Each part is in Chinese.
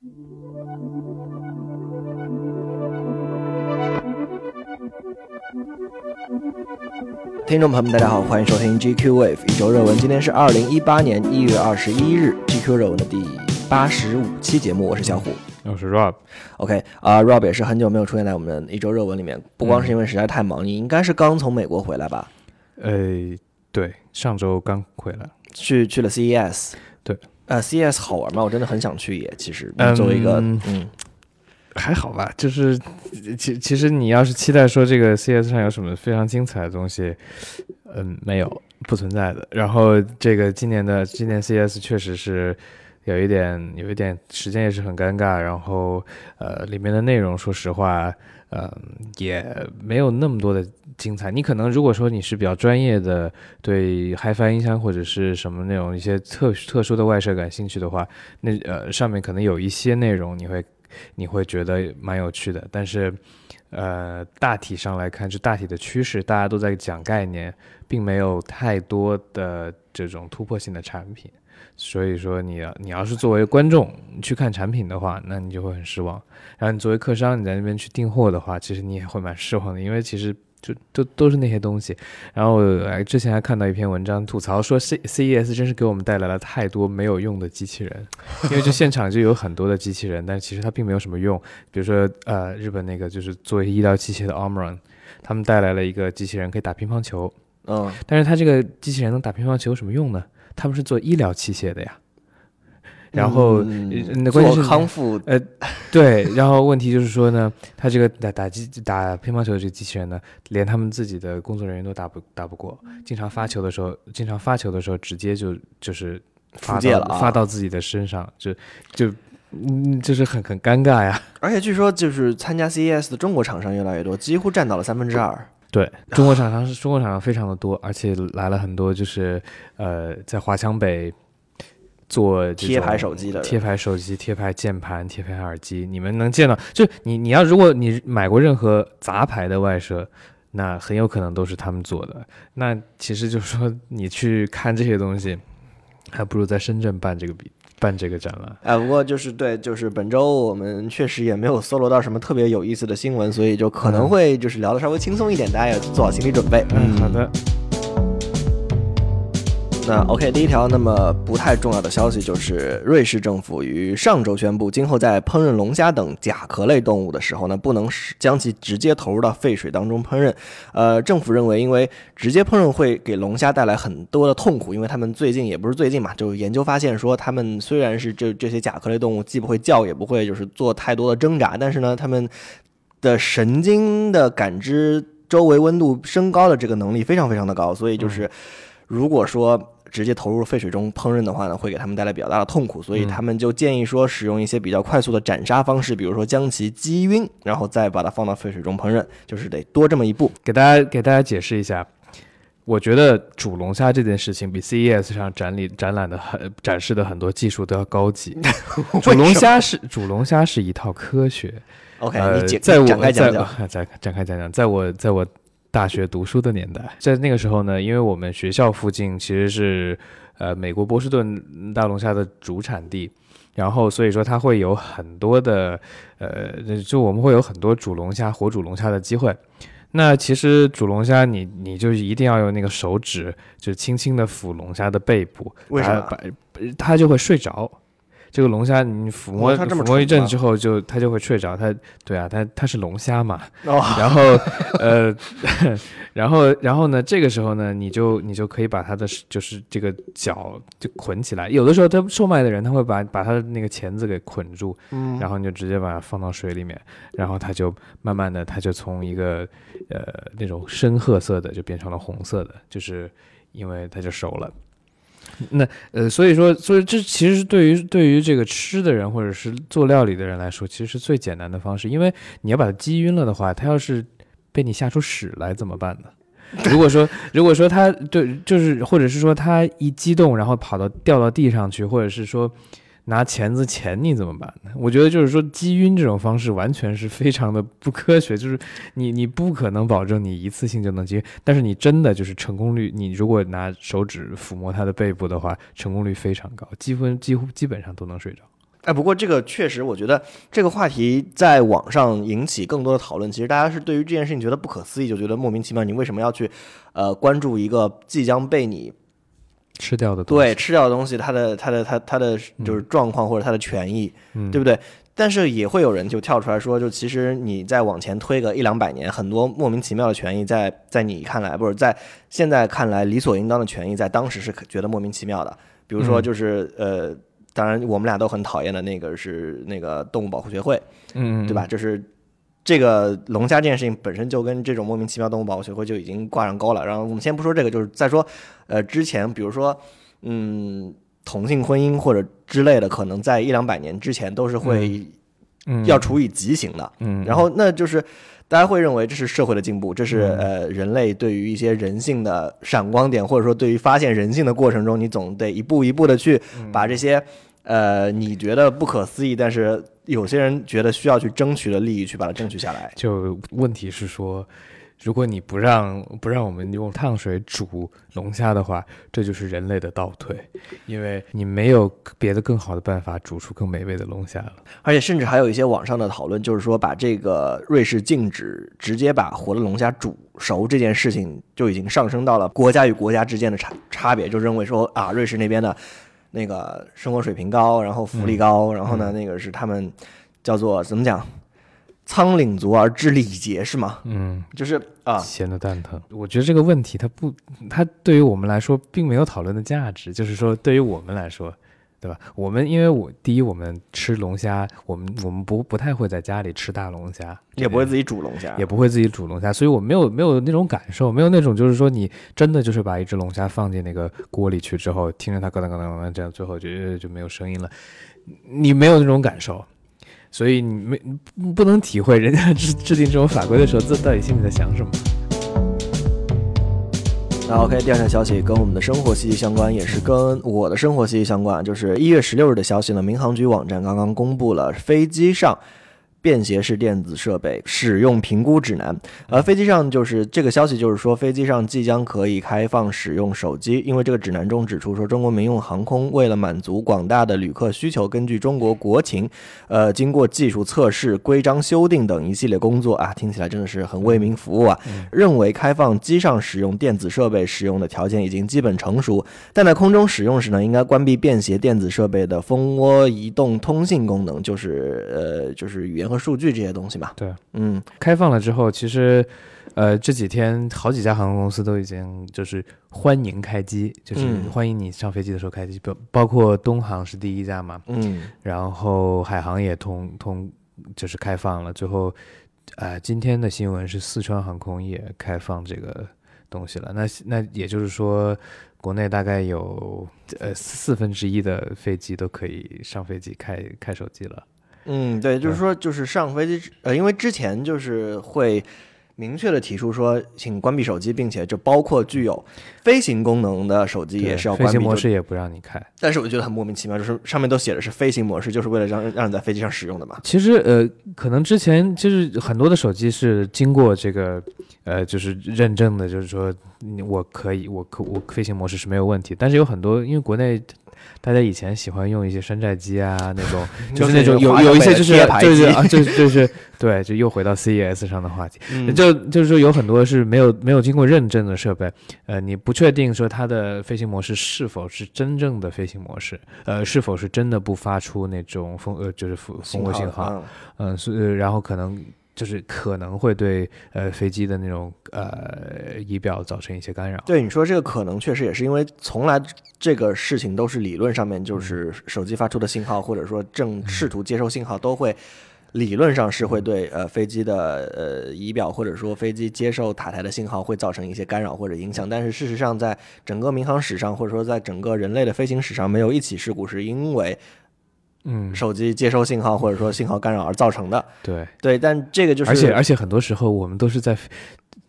听众朋友们，大家好，欢迎收听 GQ Wave 一周热文。今天是二零一八年一月二十一日，GQ 热文的第八十五期节目，我是小虎。我是 Rob，OK 啊、r o b 也是很久没有出现在我们一周热文里面，不光是因为实在太忙，你应该是刚从美国回来吧？呃，对，上周刚回来。去去了 CES，对，呃，CES 好玩吗？我真的很想去耶。其实嗯作为一个嗯还好吧，就是其其实你要是期待说这个 CS 上有什么非常精彩的东西，嗯，没有，不存在的。然后这个今年的今年 CS 确实是有一点有一点时间也是很尴尬，然后呃里面的内容说实话，呃也没有那么多的精彩。你可能如果说你是比较专业的，对 HiFi 音箱或者是什么那种一些特特殊的外设感兴趣的话，那呃上面可能有一些内容你会你会觉得蛮有趣的，但是呃大体上来看，就大体的趋势，大家都在讲概念，并没有太多的这种突破性的产品。所以说你要你要是作为观众去看产品的话，那你就会很失望。然后你作为客商，你在那边去订货的话，其实你也会蛮失望的，因为其实就都都是那些东西。然后呃之前还看到一篇文章吐槽说 C CES 真是给我们带来了太多没有用的机器人，因为就现场就有很多的机器人，但其实它并没有什么用。比如说呃日本那个就是作为医疗器械的 Omron，他们带来了一个机器人可以打乒乓球，嗯，但是它这个机器人能打乒乓球有什么用呢？他们是做医疗器械的呀。然后，嗯呃那关键是康复呃对，然后问题就是说呢，他这个打打机打乒乓球的这个机器人呢，连他们自己的工作人员都打不打不过，经常发球的时候，经常发球的时候直接就就是发到了啊发到自己的身上，就就嗯，就是很很尴尬呀。而且据说就是参加 CES 的中国厂商越来越多，几乎占到了三分之二。对，中国厂商是中国厂商非常的多，而且来了很多就是呃，在华强北做这贴牌手机的贴牌手机、贴牌键盘、贴牌耳机，你们能见到，就你你要如果你买过任何杂牌的外设，那很有可能都是他们做的。那其实就是说，你去看这些东西，还不如在深圳办这个比办这个展览。哎，不过就是对，就是本周我们确实也没有搜罗到什么特别有意思的新闻，所以就可能会就是聊得稍微轻松一点，大家要做好心理准备。嗯，好的。那 OK，第一条，那么不太重要的消息就是，瑞士政府于上周宣布，今后在烹饪龙虾等甲壳类动物的时候呢，不能将其直接投入到沸水当中烹饪。呃，政府认为，因为直接烹饪会给龙虾带来很多的痛苦，因为他们最近也不是最近嘛，就研究发现说，他们虽然是这这些甲壳类动物，既不会叫，也不会就是做太多的挣扎，但是呢，他们的神经的感知周围温度升高的这个能力非常非常的高，所以就是如果说直接投入沸水中烹饪的话呢，会给他们带来比较大的痛苦，所以他们就建议说使用一些比较快速的斩杀方式，比如说将其击晕，然后再把它放到沸水中烹饪，就是得多这么一步。给大家给大家解释一下，我觉得煮龙虾这件事情比 CES 上展里展览的很展示的很多技术都要高级。煮龙虾是煮龙虾是一套科学。OK，、呃你解在我展开讲讲。在展展开讲讲，在我在我大学读书的年代，在那个时候呢，因为我们学校附近其实是呃美国波士顿大龙虾的主产地。然后，所以说它会有很多的，呃，就我们会有很多煮龙虾、活煮龙虾的机会。那其实煮龙虾你，你就一定要用那个手指，就轻轻的抚龙虾的背部，为什么把把它就会睡着。这个龙虾你抚摸、抚摸一阵之后就，它就会睡着。它对啊，它它是龙虾嘛。哦，然后呃，然后然后呢，这个时候呢，你就你就可以把它的就是这个脚就捆起来。有的时候他售卖的人他会把把它的那个钳子给捆住，嗯，然后你就直接把它放到水里面，然后它就慢慢的，它就从一个呃那种深褐色的就变成了红色的，就是因为它就熟了。那呃，所以说，所以这其实是对于对于这个吃的人或者是做料理的人来说，其实是最简单的方式，因为你要把它击晕了的话，它要是被你吓出屎来怎么办呢？如果说，如果说它对，就是或者是说它一激动，然后跑到掉到地上去，或者是说拿钳子钳你怎么办呢？我觉得就是说击晕这种方式完全是非常的不科学，就是你你不可能保证你一次性就能击，但是你真的就是成功率，你如果拿手指抚摸它的背部的话，成功率非常高，几乎几乎基本上都能睡着。哎，不过这个确实，我觉得这个话题在网上引起更多的讨论。其实大家是对于这件事情觉得不可思议，就觉得莫名其妙，你为什么要去呃关注一个即将被你吃掉的东西对吃掉的东西，它的它的它它的就是状况或者它的权益，嗯对不对？但是也会有人就跳出来说，就其实你再往前推个一两百年，很多莫名其妙的权益在在你看来，不是在现在看来理所应当的权益，在当时是觉得莫名其妙的。比如说，嗯就是、呃，当然我们俩都很讨厌的那个是那个动物保护协会，嗯，对吧？就是这个龙虾这件事情本身就跟这种莫名其妙动物保护协会就已经挂上钩了。然后我们先不说这个，就是再说，呃，之前比如说，嗯，同性婚姻或者之类的，可能在一两百年之前都是会嗯要处以极刑的。嗯，然后那就是大家会认为这是社会的进步，这是嗯呃人类对于一些人性的闪光点，或者说对于发现人性的过程中，你总得一步一步的去嗯把这些呃你觉得不可思议，但是有些人觉得需要去争取的利益去把它争取下来。就问题是说，如果你不让不让我们用烫水煮龙虾的话，这就是人类的倒退，因为你没有别的更好的办法煮出更美味的龙虾了。而且甚至还有一些网上的讨论，就是说把这个瑞士禁止直接把活的龙虾煮熟这件事情，就已经上升到了国家与国家之间的差差别，就认为说啊，瑞士那边的那个生活水平高，然后福利高，然后呢，那个是他们叫做怎么讲，仓廪足而知礼节是吗？嗯，就是啊，闲的蛋疼。我觉得这个问题它不，它对于我们来说并没有讨论的价值。就是说，对于我们来说，对吧？我们因为我第一，我们吃龙虾，我们我们不不太会在家里吃大龙虾，也不会自己煮龙虾，也不会自己煮龙虾，所以我没有没有那种感受，没有那种就是说你真的就是把一只龙虾放进那个锅里去之后，听着它咯噔咯噔咯噔这样，最后就就没有声音了，你没有那种感受，所以你没不不能体会人家制制定这种法规的时候，这到底心里在想什么。那 OK，第二条消息跟我们的生活息息相关，也是跟我的生活息息相关。就是一月十六日的消息呢，民航局网站刚刚公布了飞机上便携式电子设备使用评估指南。呃，飞机上就是这个消息，就是说飞机上即将可以开放使用手机，因为这个指南中指出说，中国民用航空为了满足广大的旅客需求，根据中国国情，呃，经过技术测试、规章修订等一系列工作啊，听起来真的是很为民服务啊。认为开放机上使用电子设备使用的条件已经基本成熟，但在空中使用时呢，应该关闭便携电子设备的蜂窝移动通信功能，就是呃，就是语言和数据这些东西嘛。对，嗯，开放了之后，其实，呃，这几天好几家航空公司都已经就是欢迎开机，就是嗯欢迎你上飞机的时候开机，包包括东航是第一家嘛，嗯，然后海航也通通就是开放了，最后，呃，今天的新闻是四川航空也开放这个东西了。那那也就是说，国内大概有呃四分之一的飞机都可以上飞机开开手机了。嗯，对，就是说，就是上飞机之，呃，因为之前就是会明确的提出说，请关闭手机，并且就包括具有飞行功能的手机也是要关闭。飞行模式也不让你开。但是我觉得很莫名其妙，就是上面都写的是飞行模式，就是为了让让你在飞机上使用的嘛。其实呃，可能之前就是很多的手机是经过这个呃，就是认证的，就是说你我可以，我可我飞行模式是没有问题。但是有很多，因为国内大家以前喜欢用一些山寨机啊，那种就是那种有有一些就是就是啊，就是就是 对，就又回到 CES 上的话题。嗯。就就是说有很多是没有没有经过认证的设备，呃，你不确定说它的飞行模式是否是真正的飞行模式，呃，是否是真的不发出那种蜂呃就是蜂蜂窝信号，嗯。嗯，所以然后可能就是可能会对呃飞机的那种呃仪表造成一些干扰。对你说这个可能确实也是因为从来这个事情都是理论上面就是手机发出的信号，或者说正试图接收信号都会。理论上是会对呃飞机的呃仪表或者说飞机接受塔台的信号会造成一些干扰或者影响，但是事实上在整个民航史上或者说在整个人类的飞行史上，没有一起事故是因为嗯，手机接收信号或者说信号干扰而造成的。对，对，但这个就是而且而且很多时候我们都是在。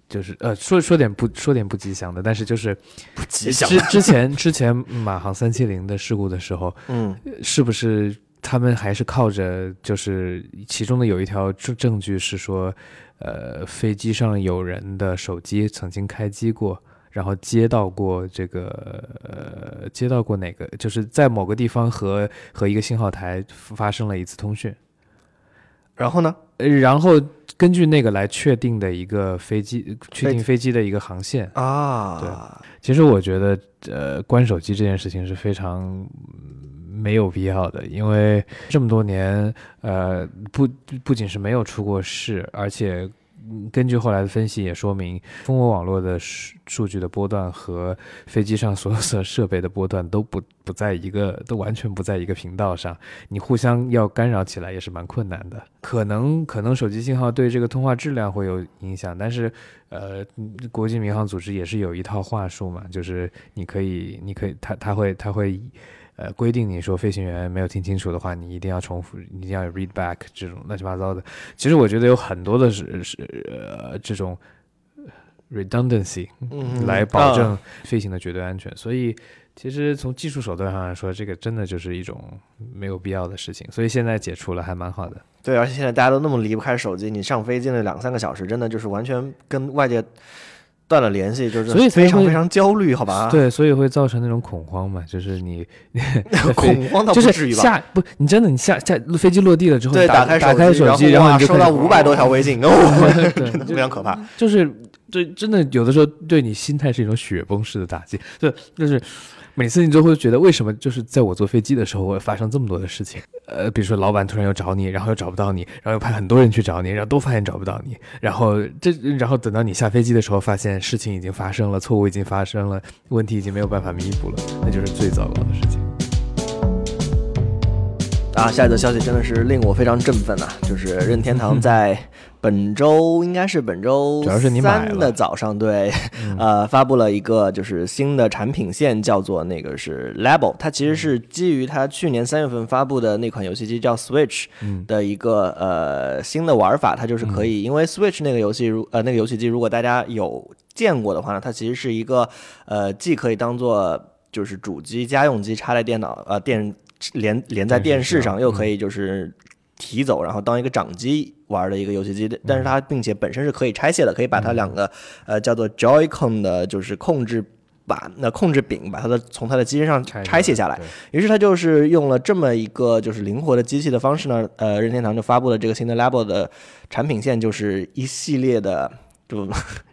就是呃，说说点不说点不吉祥的，但是就是不吉祥。之之前之前马航三七零的事故的时候，嗯是不是他们还是靠着就是其中的有一条证证据是说，呃，飞机上有人的手机曾经开机过，然后接到过这个呃，接到过哪个，就是在某个地方和和一个信号台发生了一次通讯，然后呢？呃，然后根据那个来确定的一个飞机，确定飞机的一个航线啊。对，其实我觉得，呃，关手机这件事情是非常没有必要的，因为这么多年，呃，不不仅是没有出过事，而且。根据后来的分析也说明，蜂窝网络的数数据的波段和飞机上所有的设备的波段都不不在一个，都完全不在一个频道上。你互相要干扰起来也是蛮困难的。可能可能手机信号对这个通话质量会有影响，但是呃，国际民航组织也是有一套话术嘛，就是你可以你可以他他会他会。呃，规定你说飞行员没有听清楚的话，你一定要重复，一定要有 read back 这种乱七八糟的。其实我觉得有很多的是是呃这种 redundancy 来保证飞行的绝对安全。所以其实从技术手段上来说，这个真的就是一种没有必要的事情。所以现在解除了还蛮好的。对，而且现在大家都那么离不开手机，你上飞机那两三个小时，真的就是完全跟外界。断了联系，就是所以非常非常焦虑，好吧？对，所以会造成那种恐慌嘛，就是你 恐慌倒不至于吧？下不，你真的你下下飞机落地了之后，对，打开打开手机，然后你就收到五百多条微信，哦，非常可怕。就是对，真的有的时候对你心态是一种雪崩式的打击，就就是。每次你都会觉得，为什么就是在我坐飞机的时候会发生这么多的事情？呃，比如说老板突然又找你，然后又找不到你，然后又派很多人去找你，然后都发现找不到你，然后这，然后等到你下飞机的时候，发现事情已经发生了，错误已经发生了，问题已经没有办法弥补了，那就是最糟糕的事情。啊，下一则消息真的是令我非常振奋呐！就是任天堂 在本周，应该是本周三的早上，对，呃，发布了一个就是新的产品线，叫做那个是 Label，它其实是基于它去年三月份发布的那款游戏机叫 Switch 的一个呃新的玩法，它就是可以，因为 Switch 那个游戏如呃那个游戏机，如果大家有见过的话呢，它其实是一个呃既可以当做就是主机家用机插在电脑呃电。连连在电视上，又可以就是提走，然后当一个掌机玩的一个游戏机，但是它并且本身是可以拆卸的，可以把它两个呃叫做 Joy-Con 的，就是控制板，那控制柄把它的从它的机身上拆卸下来。于是它就是用了这么一个就是灵活的机器的方式呢，呃，任天堂就发布了这个新的 Label 的产品线，就是一系列的就。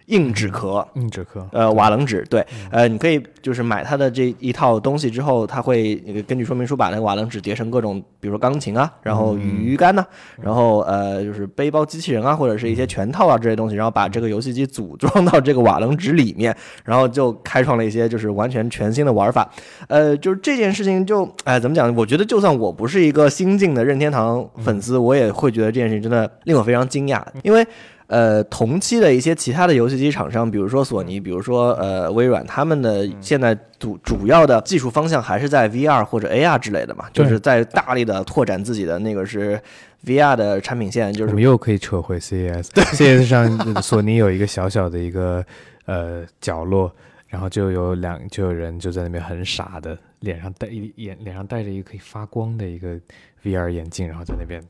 硬纸壳，硬纸壳，呃，瓦楞纸，对，呃，你可以就是买它的这一套东西之后，它会根据说明书把那个瓦楞纸叠成各种，比如说钢琴啊，然后鱼竿呐，然后呃，就是背包机器人啊，或者是一些拳套啊这些东西，然后把这个游戏机组装到这个瓦楞纸里面，然后就开创了一些就是完全全新的玩法，呃，就是这件事情就，哎，怎么讲？我觉得就算我不是一个新晋的任天堂粉丝，我也会觉得这件事情真的令我非常惊讶，因为。呃，同期的一些其他的游戏机厂商，比如说索尼，比如说呃微软，他们的现在主主要的技术方向还是在 VR 或者 AR 之类的嘛，就是在大力的拓展自己的那个是 VR 的产品线。就是我们又可以扯回 CES，对 CES 上索尼有一个小小的一个呃角落，然后就有两就有人就在那边很傻的脸上戴一眼脸上戴着一个可以发光的一个 VR 眼镜，然后在那边。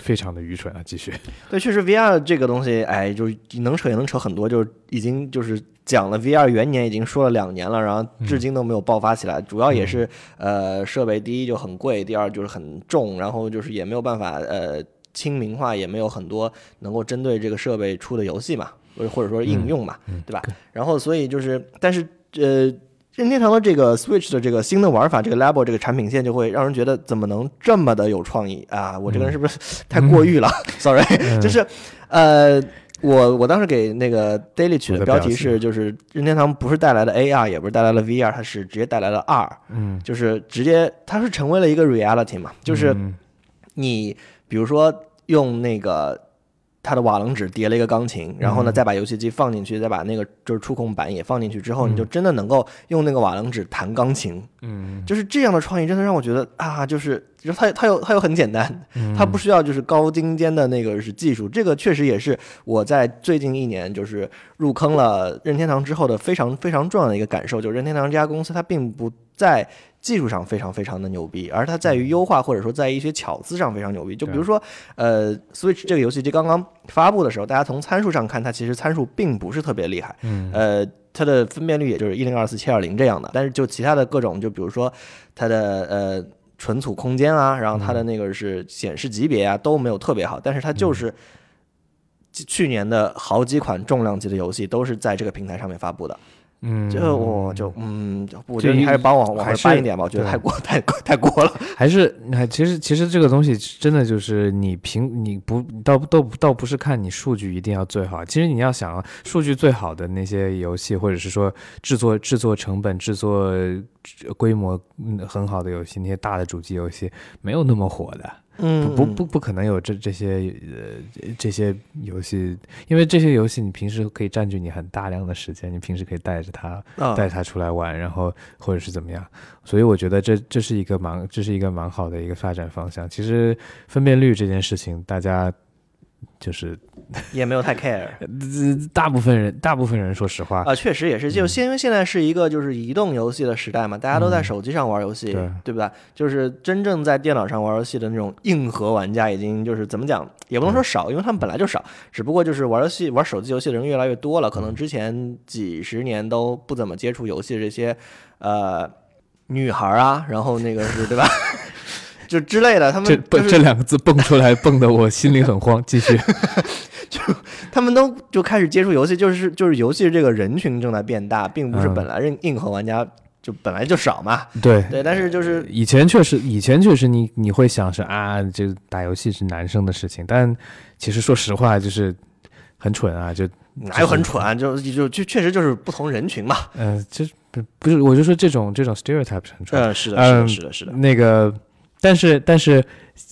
非常的愚蠢啊！继续，对，确实 VR 这个东西，哎，就是能扯也能扯很多，就是已经就是讲了 VR 元年，已经说了两年了，然后至今都没有爆发起来。主要也是呃，设备第一就很贵，第二就是很重，然后就是也没有办法呃亲民化，也没有很多能够针对这个设备出的游戏嘛，或者或者说应用嘛，对吧？然后所以就是，但是呃。任天堂的这个 Switch 的这个新的玩法，这个 Label 这个产品线就会让人觉得怎么能这么的有创意啊？我这个人是不是太过誉了？Sorry，就是呃，我我当时给那个 Daily 取的标题是，就是任天堂不是带来了 AR，也不是带来了 VR，它是直接带来了 R，嗯，就是直接它是成为了一个 reality 嘛，就是你比如说用那个。它的瓦楞纸叠了一个钢琴，然后呢，再把游戏机放进去，再把那个就是触控板也放进去之后，你就真的能够用那个瓦楞纸弹钢琴。嗯，就是这样的创意，真的让我觉得啊，就是就它它又它又很简单，它不需要就是高精尖的那个是技术。这个确实也是我在最近一年就是入坑了任天堂之后的非常非常重要的一个感受，就是任天堂这家公司它并不在。技术上非常非常的牛逼，而它在于优化或者说在一些巧思上非常牛逼。就比如说，呃，Switch 这个游戏机刚刚发布的时候，大家从参数上看，它其实参数并不是特别厉害。嗯。呃，它的分辨率也就是一零二四七二零这样的，但是就其他的各种，就比如说它的呃存储空间啊，然后它的那个是显示级别啊都没有特别好，但是它就是去年的好几款重量级的游戏都是在这个平台上面发布的。嗯，就我就嗯，我觉得你还是帮我往回搬一点吧，我觉得太过太太过了。还是还其实其实这个东西真的就是你凭你不倒倒倒不是看你数据一定要最好，其实你要想数据最好的那些游戏，或者是说制作制作成本、制作规模很好的游戏，那些大的主机游戏没有那么火的。嗯，不不不可能有这这些呃这些游戏，因为这些游戏你平时可以占据你很大量的时间，你平时可以带着它带它出来玩，然后或者是怎么样，所以我觉得这这是一个蛮这是一个蛮好的一个发展方向。其实分辨率这件事情，大家。就是也没有太 care，大部分人，大部分人说实话啊，确实也是，就现因为现在是一个就是移动游戏的时代嘛，大家都在手机上玩游戏，对不对？就是真正在电脑上玩游戏的那种硬核玩家，已经就是怎么讲，也不能说少，因为他们本来就少，只不过就是玩游戏、玩手机游戏的人越来越多了，可能之前几十年都不怎么接触游戏的这些呃女孩啊，然后那个是对吧？就之类的，他们这蹦这两个字蹦出来，蹦得我心里很慌。继续，就他们都就开始接触游戏，就是就是游戏这个人群正在变大，并不是本来硬硬核玩家就本来就少嘛。对对，但是就是以前确实，以前确实你你会想是啊，这打游戏是男生的事情，但其实说实话就是很蠢啊，就哪有很蠢啊，就就就确实就是不同人群嘛。嗯，就不不是，我就说这种这种 stereotype 是很蠢。嗯，是的，是的，是的，是的，那个。但是，但是，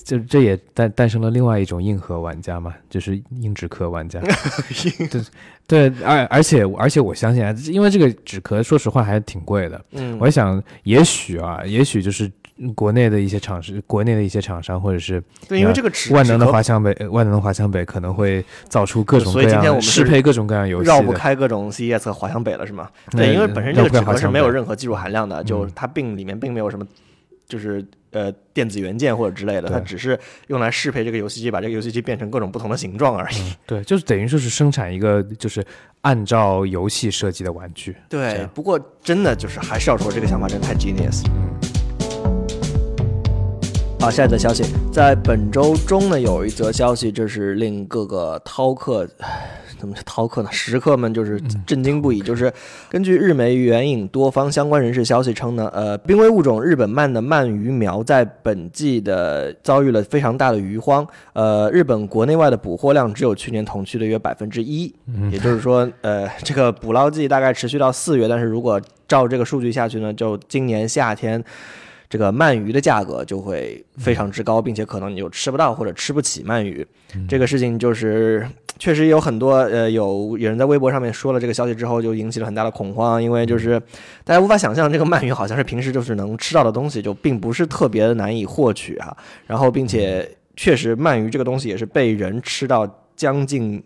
这这也诞诞生了另外一种硬核玩家嘛，就是硬纸壳玩家。对对，而而且而且我相信啊，因为这个纸壳说实话还挺贵的。嗯，我想也许啊，也许就是国内的一些厂商，国内的一些厂商，或者是对，因为这个万能的华强北，万能的华强北可能会造出各种各样适配各种各样游戏，绕不开各种 CES 和华强北了，是吗？对，因为本身这个纸壳是没有任何技术含量的，就它并里面并没有什么。就是呃电子元件或者之类的，它只是用来适配这个游戏机，把这个游戏机变成各种不同的形状而已。对，就是等于说是生产一个就是按照游戏设计的玩具。对，不过真的就是还是要说这个想法真的太 genius。好，下一则消息，在本周中呢有一则消息，这是令各个饕客。怎么饕客呢？食客们就是震惊不已。就是根据日媒援引多方相关人士消息称呢，呃，濒危物种日本鳗的鳗鱼苗在本季的遭遇了非常大的鱼荒。呃，日本国内外的捕获量只有去年同期的约百分之一。也就是说，呃，这个捕捞季大概持续到四月，但是如果照这个数据下去呢，就今年夏天。这个鳗鱼的价格就会非常之高，并且可能你就吃不到或者吃不起鳗鱼。这个事情就是确实有很多呃有有人在微博上面说了这个消息之后，就引起了很大的恐慌，因为就是大家无法想象这个鳗鱼好像是平时就是能吃到的东西，就并不是特别的难以获取啊。然后并且确实鳗鱼这个东西也是被人吃到将近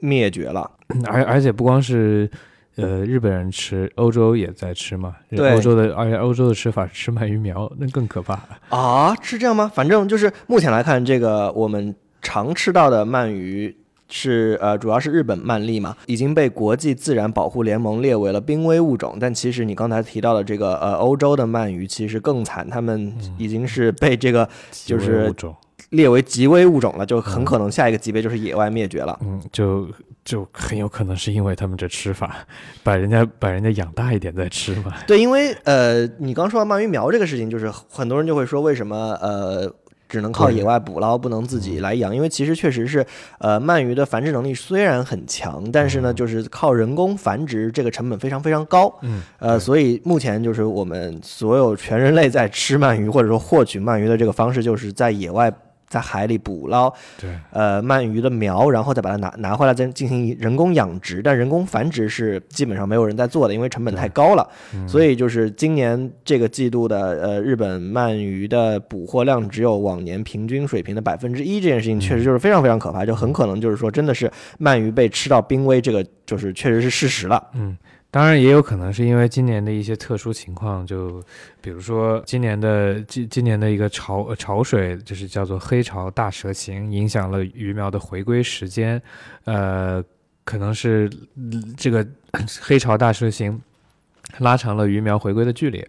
灭绝了，而而且不光是。呃，日本人吃，欧洲也在吃嘛？对，欧洲的，而且欧洲的吃法是吃鳗鱼苗，那更可怕啊！是这样吗？反正就是目前来看，这个我们常吃到的鳗鱼是呃，主要是日本鳗鲡嘛，已经被国际自然保护联盟列为了濒危物种。但其实你刚才提到的这个呃，欧洲的鳗鱼其实更惨，他们已经是被这个就是列为极危物种了，就很可能下一个级别就是野外灭绝了。嗯，就。就很有可能是因为他们这吃法，把人家把人家养大一点再吃嘛。对，因为呃，你刚说到鳗鱼苗这个事情，就是很多人就会说，为什么呃只能靠野外捕捞，不能自己来养？因为其实确实是，呃，鳗鱼的繁殖能力虽然很强，但是呢，就是靠人工繁殖，这个成本非常非常高。嗯，呃，所以目前就是我们所有全人类在吃鳗鱼或者说获取鳗鱼的这个方式，就是在野外。在海里捕捞，对，呃，鳗鱼的苗，然后再把它拿拿回来，再进行人工养殖。但人工繁殖是基本上没有人在做的，因为成本太高了。所以就是今年这个季度的呃日本鳗鱼的捕获量只有往年平均水平的百分之一，这件事情确实就是非常非常可怕，就很可能就是说真的是鳗鱼被吃到濒危，这个就是确实是事实了。嗯。当然也有可能是因为今年的一些特殊情况，就比如说今年的今今年的一个潮潮水，就是叫做黑潮大蛇行，影响了鱼苗的回归时间，呃，可能是嗯这个黑潮大蛇行拉长了鱼苗回归的距离，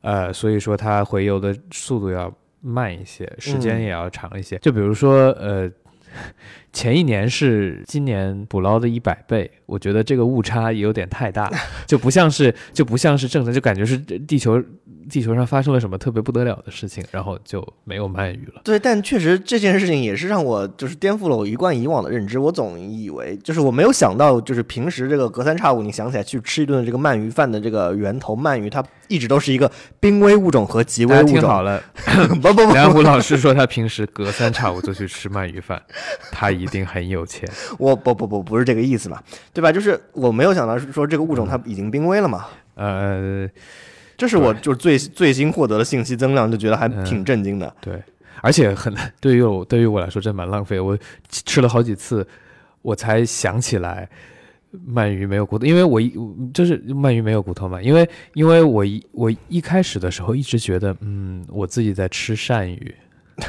呃，所以说它回游的速度要慢一些，时间嗯。也要长一些。就比如说，呃，前一年是今年捕捞的一百倍，我觉得这个误差也有点太大，就不像是就不像是正常，就感觉是地球地球上发生了什么特别不得了的事情，然后就没有鳗鱼了。对，但确实这件事情也是让我就是颠覆了我一贯以往的认知。我总以为就是我没有想到，就是平时这个隔三差五你想起来去吃一顿这个鳗鱼饭的这个源头鳗鱼，它一直都是一个濒危物种和极危物种。听好了，不不不，梁虎老师说他平时隔三差五就去吃鳗鱼饭，他一定很有钱。我不不不不是这个意思嘛，对吧？就是我没有想到是说这个物种它已经濒危了嘛。呃，这是我就是最最新获得的信息增量，就觉得还嗯挺震惊的。对，而且很对于我对于我来说真蛮浪费。我吃了好几次，我才想起来鳗鱼没有骨头，因为我一就是鳗鱼没有骨头嘛，因为因为我一我一开始的时候一直觉得，嗯，我自己在吃鳝鱼，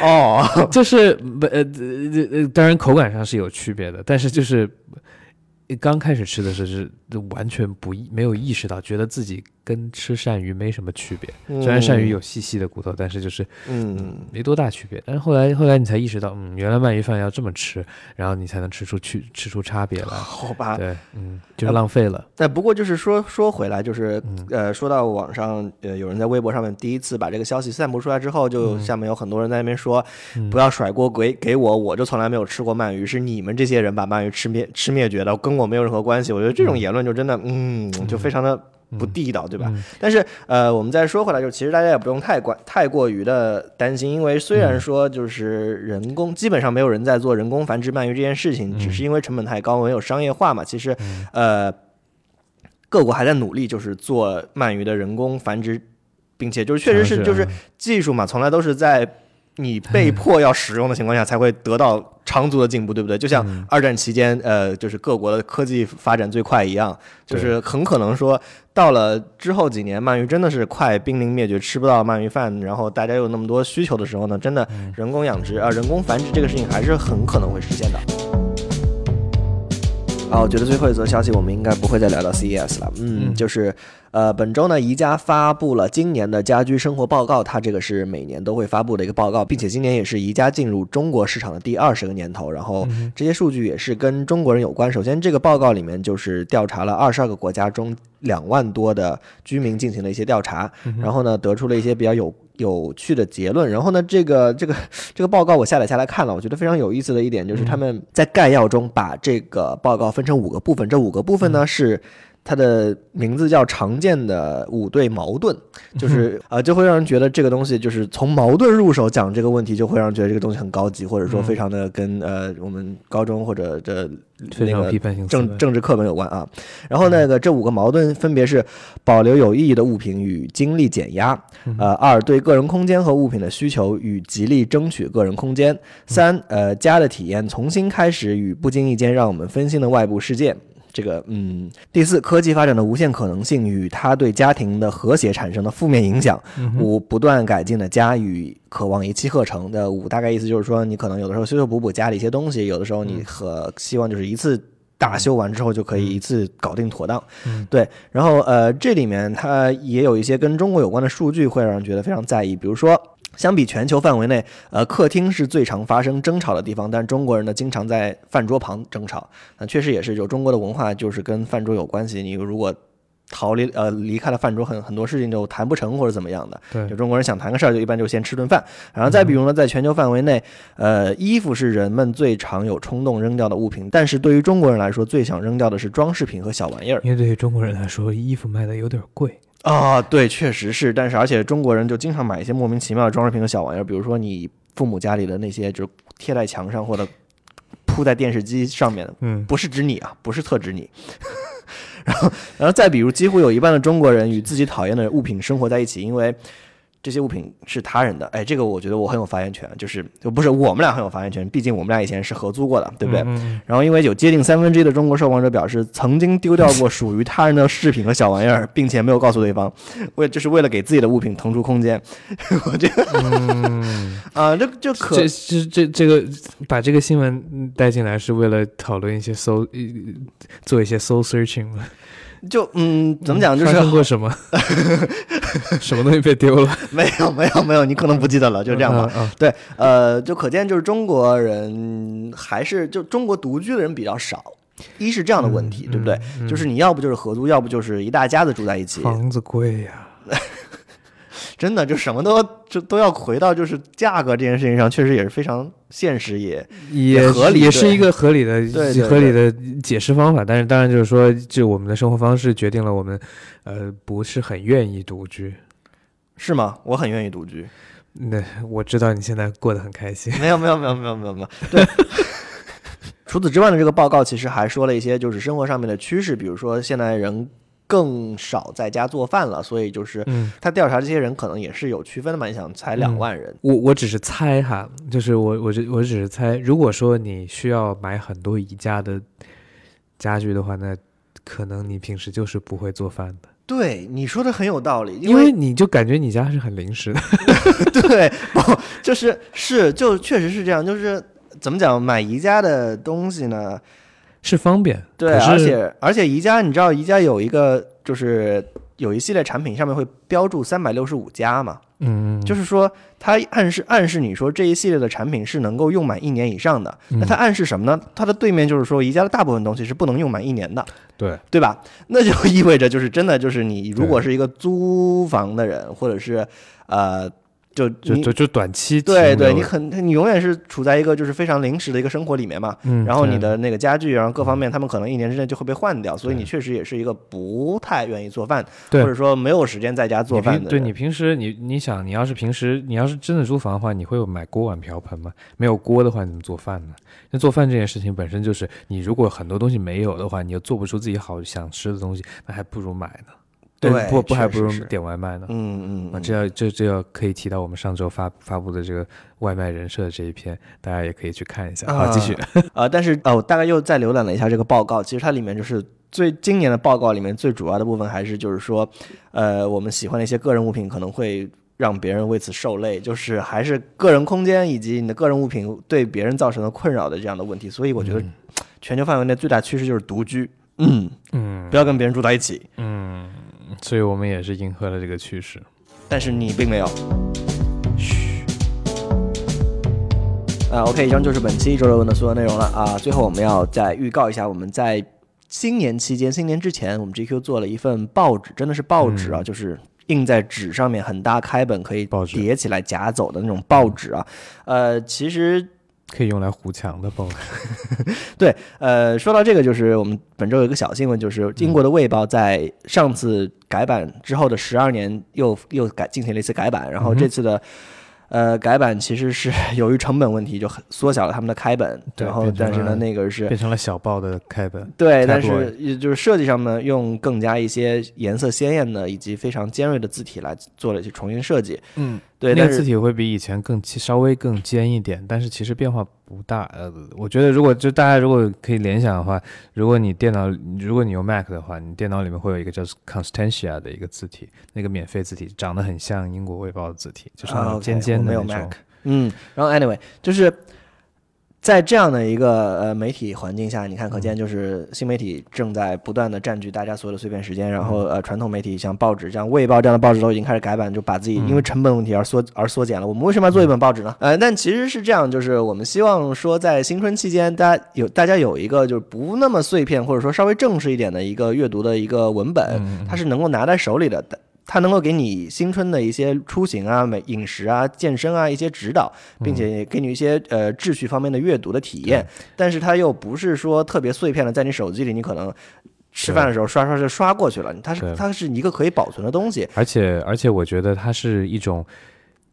哦，就是不呃呃呃，当然口感上是有区别的，但是就是刚开始吃的时候是完全不意没有意识到，觉得自己跟吃鳝鱼没什么区别。虽然鳝鱼有细细的骨头，但是就是嗯，没多大区别。但是后来后来你才意识到，嗯，原来鳗鱼饭要这么吃，然后你才能吃出去吃出差别来。好吧。对，嗯，就是浪费了。但不过就是说说回来，就是嗯呃，说到网上呃，有人在微博上面第一次把这个消息散布出来之后，就下面有很多人在那边说，嗯不要甩锅给给我，我就从来没有吃过鳗鱼，是你们这些人把鳗鱼吃灭吃灭绝的，跟我没有任何关系。我觉得这种言论就真的，嗯，就非常的不地道，对吧？嗯。但是呃，我们再说回来，就其实大家也不用太关太过于的担心，因为虽嗯。然说就是人工基本上没有人在做人工繁殖鳗鱼这件事情，嗯只是因为成本太高，没有商业化嘛。其实呃，各国还在努力，就是做鳗鱼的人工繁殖，并且就是确实是就是啊。技术嘛，从来都是在你被迫要使用的情况下才会得到长足的进步，对不对？就像嗯二战期间，呃，就是各国的科技发展最快一样，就是很可能说到了之后几年，鳗鱼真的是快濒临灭绝，吃不到鳗鱼饭，然后大家有那么多需求的时候呢，真的嗯人工养殖啊、人工繁殖这个事情还是很可能会实现的。啊，我觉得最后一则消息我们应该不会再聊到 CES 了。嗯，嗯就是呃，本周呢，宜家发布了今年的家居生活报告，它这个是每年都会发布的一个报告，并且今年也是宜家进入中国市场的第二十个年头。然后这些数据也是跟中国人有关。首先，这个报告里面就是调查了二十二个国家中两万多的居民进行了一些调查，然后呢，得出了一些比较有。有趣的结论，然后呢，这个这个这个报告我下载下来看了，我觉得非常有意思的一点就是他们在概要中把这个报告分成五个部分，这五个部分呢是它的名字叫常见的五对矛盾，就是呃就会让人觉得这个东西就是从矛盾入手讲这个问题，就会让人觉得这个东西很高级，或者说非常的跟呃我们高中或者这那个政政治课本有关啊。然后那个这五个矛盾分别是保留有意义的物品与精力减压，呃，二对个人空间和物品的需求与极力争取个人空间，三呃家的体验重新开始与不经意间让我们分心的外部世界。这个，嗯，第四，科技发展的无限可能性与它对家庭的和谐产生的负面影响。五，不断改进的家与渴望一气呵成的五，大概意思就是说，你可能有的时候修修补补家里一些东西，有的时候你和希望就是一次大修完之后就可以一次搞定妥当。嗯对。然后呃，这里面它也有一些跟中国有关的数据，会让人觉得非常在意，比如说。相比全球范围内，呃，客厅是最常发生争吵的地方，但中国人呢经常在饭桌旁争吵。那、确实也是，就中国的文化就是跟饭桌有关系。你如果逃离呃离开了饭桌，很很多事情就谈不成或者怎么样的。对就中国人想谈个事儿，就一般就先吃顿饭。然后再比如呢，在全球范围内，呃，衣服是人们最常有冲动扔掉的物品，但是对于中国人来说，最想扔掉的是装饰品和小玩意儿。因为对于中国人来说，衣服卖的有点贵。啊，对，确实是，但是而且中国人就经常买一些莫名其妙的装饰品和小玩意儿，比如说你父母家里的那些，就是贴在墙上或者铺在电视机上面的，嗯，不是指你啊，不是特指你。然后，然后再比如，几乎有一半的中国人与自己讨厌的物品生活在一起，因为这些物品是他人的，哎，这个我觉得我很有发言权，就是就不是我们俩很有发言权，毕竟我们俩以前是合租过的，对不对？嗯然后因为有接近三分之一的中国受访者表示曾经丢掉过属于他人的饰品和小玩意儿，并且没有告诉对方，为这是为了给自己的物品腾出空间。我觉得嗯，啊、这这可这这这这个把这个新闻带进来是为了讨论一些搜，呃做一些 soul searching 吗？就嗯，怎么讲？就发是生过什么？什么东西被丢了？没有没有没有，你可能不记得了，就这样吧。嗯。嗯对，呃，就可见就是中国人还是就中国独居的人比较少，一是这样的问题，嗯对不对？嗯就是你要不就是合租，要不就是一大家子住在一起，房子贵呀、真的就什么都就都要回到就是价格这件事情上，确实也是非常现实也，也合理也是一个合理的、合理的解释方法。但是当然就是说，就我们的生活方式决定了我们，呃，不是很愿意独居。是吗？我很愿意独居。那我知道你现在过得很开心。没有没有没有没有没有没有，对。除此之外的这个报告其实还说了一些就是生活上面的趋势，比如说现在人更少在家做饭了，所以就是嗯，他调查这些人可能也是有区分的嘛。你想才两万人，我我只是猜哈，就是我我只我只是猜，如果说你需要买很多宜家的家具的话，那可能你平时就是不会做饭的，对你说的很有道理，因为你就感觉你家是很临时的。对不就是是就确实是这样，就是怎么讲买宜家的东西呢？是方便，对，而且而且宜家，你知道宜家有一个就是有一系列产品上面会标注三百六十五加嘛，嗯，就是说它暗示暗示你说这一系列的产品是能够用满一年以上的。那它暗示什么呢？它的对面就是说宜家的大部分东西是不能用满一年的，对，对吧？那就意味着就是真的就是你如果是一个租房的人，或者是呃。就就就就短期对对，你很你永远是处在一个就是非常临时的一个生活里面嘛，嗯，然后你的那个家具，然后各方面，他们可能一年之内就会被换掉，所以你确实也是一个不太愿意做饭，对或者说没有时间在家做饭的。对你平时你你想，你要是平时你要是真的租房的话，你会有买锅碗瓢盆吗？没有锅的话，你怎么做饭呢？那做饭这件事情本身就是，你如果很多东西没有的话，你又做不出自己好想吃的东西，那还不如买呢。对不不还不如点外卖呢。啊，嗯嗯嗯，这要这这要可以提到我们上周发发布的这个外卖人设这一篇，大家也可以去看一下。好，继续。呃，但是呃，我大概又再浏览了一下这个报告，其实它里面就是最今年的报告里面最主要的部分还是就是说，呃，我们喜欢的一些个人物品可能会让别人为此受累，就是还是个人空间以及你的个人物品对别人造成的困扰的这样的问题。所以我觉得全球范围内最大趋势就是独居，嗯，嗯不要跟别人住在一起。嗯，所以我们也是迎合了这个趋势。但是你并没有。嘘。啊，OK，以上就是本期周热问的所有内容了啊。最后我们要再预告一下，我们在新年期间、新年之前，我们 GQ 做了一份报纸，真的是报纸啊，就是印在纸上面，很大开本，可以叠起来夹走的那种报纸啊。呃，其实可以用来糊墙的报纸。对，呃，说到这个，就是我们本周有一个小新闻，就是英国的《卫报》在上次改版之后的十二年又又改进行了一次改版，然后这次的。呃，改版其实是由于成本问题，就很缩小了他们的开本，然后但是呢，那个是变成了小报的开本。对，但是也就是设计上呢，用更加一些颜色鲜艳的以及非常尖锐的字体来做了一些重新设计。嗯，对，那个字体会比以前更稍微更尖一点，但是其实变化不大。呃，我觉得如果就大家如果可以联想的话，如果你电脑如果你用 Mac 的话，你电脑里面会有一个叫 Constantia 的一个字体，那个免费字体长得很像英国卫报的字体，就是那啊种尖尖的没有的那种 Mac。嗯，然后 anyway 就是。在这样的一个呃媒体环境下，你看，可嗯见就是新媒体正在不断的占据大家所有的碎片时间，然嗯后呃传统媒体像报纸，像《卫报》这样的报纸都已经开始改版，就把自己因为成本问题而缩而缩减了。我们为什么要做一本报纸呢？呃，但其实是这样，就是我们希望说在新春期间，大家有大家有一个就是不那么碎片，或者说稍微正式一点的一个阅读的一个文本，它是能够拿在手里的。它能够给你新春的一些出行啊、美饮食啊、健身啊一些指导，并且也给你一些呃秩序方面的阅读的体验。但是它又不是说特别碎片的，在你手机里，你可能吃饭的时候刷刷就刷过去了。它是它是一个可以保存的东西。而且而且，我觉得它是一种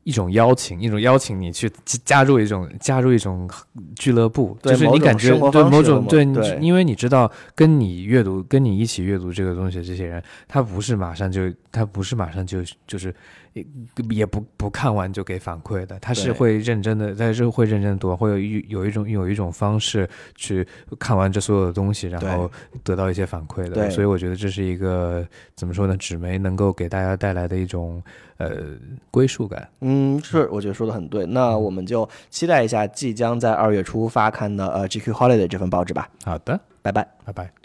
一种邀请，一种邀请你去加加入一种加入一种俱乐部，就是你感觉对某种对，因为你知道跟你阅读跟你一起阅读这个东西的这些人，他不是马上就他不是马上就就是也也不不看完就给反馈的，他是会认真的，他是会认真读，会有一有一种有一种方式去看完这所有的东西，然后得到一些反馈的。所以我觉得这是一个怎么说呢？纸媒能够给大家带来的一种呃归属感。嗯，是，我觉得说的很对。那我们就期待一下即将在二月初发刊的呃《GQ Holiday》这份报纸吧。好的，拜拜。拜拜。